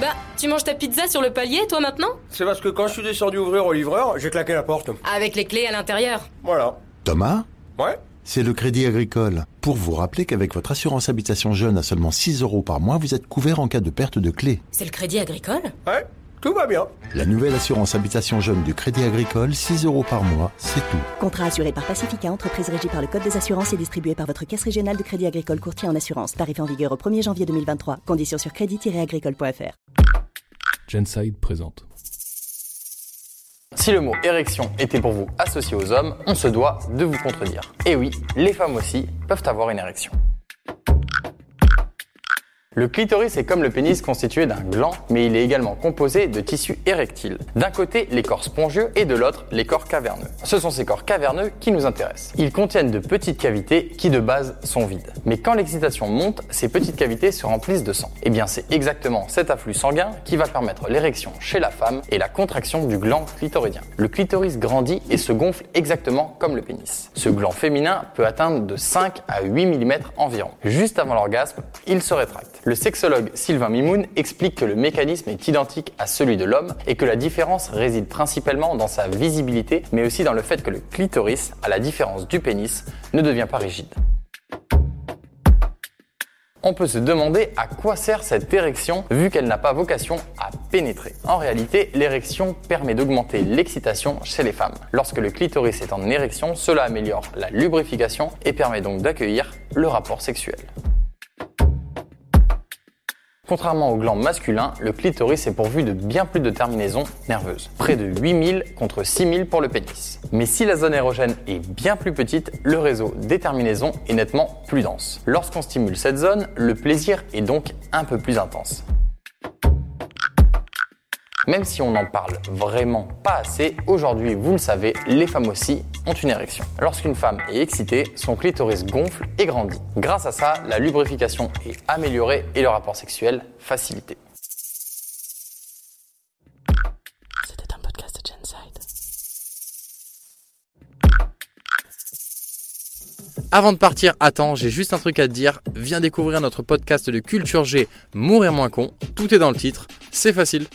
Bah, tu manges ta pizza sur le palier, toi maintenant C'est parce que quand je suis descendu ouvrir au livreur, j'ai claqué la porte. Avec les clés à l'intérieur. Voilà. Thomas Ouais C'est le Crédit Agricole. Pour vous rappeler qu'avec votre assurance habitation jeune à seulement 6 euros par mois, vous êtes couvert en cas de perte de clé. C'est le crédit agricole Ouais, tout va bien. La nouvelle assurance habitation jeune du Crédit Agricole, 6 euros par mois, c'est tout. Contrat assuré par Pacifica, entreprise régie par le Code des assurances et distribué par votre caisse régionale de crédit agricole courtier en assurance. Tarif en vigueur au 1er janvier 2023. Conditions sur crédit-agricole.fr. Genside présente. Si le mot érection était pour vous associé aux hommes, on se doit de vous contredire. Et oui, les femmes aussi peuvent avoir une érection. Le clitoris est comme le pénis constitué d'un gland, mais il est également composé de tissus érectiles. D'un côté, les corps spongieux et de l'autre, les corps caverneux. Ce sont ces corps caverneux qui nous intéressent. Ils contiennent de petites cavités qui de base sont vides. Mais quand l'excitation monte, ces petites cavités se remplissent de sang. Et bien c'est exactement cet afflux sanguin qui va permettre l'érection chez la femme et la contraction du gland clitoridien. Le clitoris grandit et se gonfle exactement comme le pénis. Ce gland féminin peut atteindre de 5 à 8 mm environ. Juste avant l'orgasme, il se rétracte. Le sexologue Sylvain Mimoun explique que le mécanisme est identique à celui de l'homme et que la différence réside principalement dans sa visibilité, mais aussi dans le fait que le clitoris, à la différence du pénis, ne devient pas rigide. On peut se demander à quoi sert cette érection vu qu'elle n'a pas vocation à pénétrer. En réalité, l'érection permet d'augmenter l'excitation chez les femmes. Lorsque le clitoris est en érection, cela améliore la lubrification et permet donc d'accueillir le rapport sexuel. Contrairement au gland masculin, le clitoris est pourvu de bien plus de terminaisons nerveuses, près de 8000 contre 6000 pour le pénis. Mais si la zone érogène est bien plus petite, le réseau des terminaisons est nettement plus dense. Lorsqu'on stimule cette zone, le plaisir est donc un peu plus intense. Même si on n'en parle vraiment pas assez, aujourd'hui, vous le savez, les femmes aussi ont une érection. Lorsqu'une femme est excitée, son clitoris gonfle et grandit. Grâce à ça, la lubrification est améliorée et le rapport sexuel facilité. C'était un podcast de Genside. Avant de partir, attends, j'ai juste un truc à te dire. Viens découvrir notre podcast de Culture G, Mourir moins con. Tout est dans le titre. C'est facile.